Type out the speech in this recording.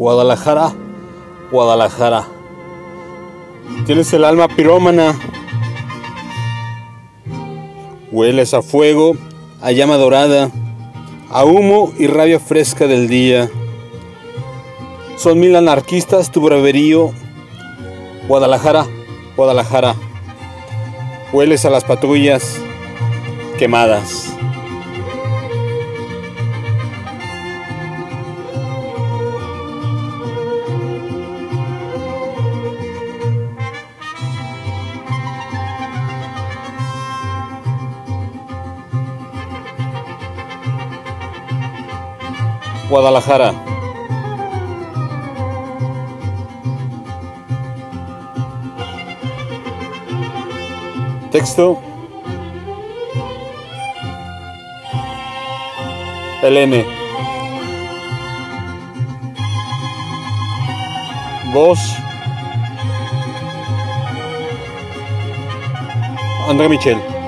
Guadalajara, Guadalajara. Tienes el alma pirómana. Hueles a fuego, a llama dorada, a humo y rabia fresca del día. Son mil anarquistas tu braverío. Guadalajara, Guadalajara. Hueles a las patrullas quemadas. Guadalajara. Texto. Elene. Voz. André Michel.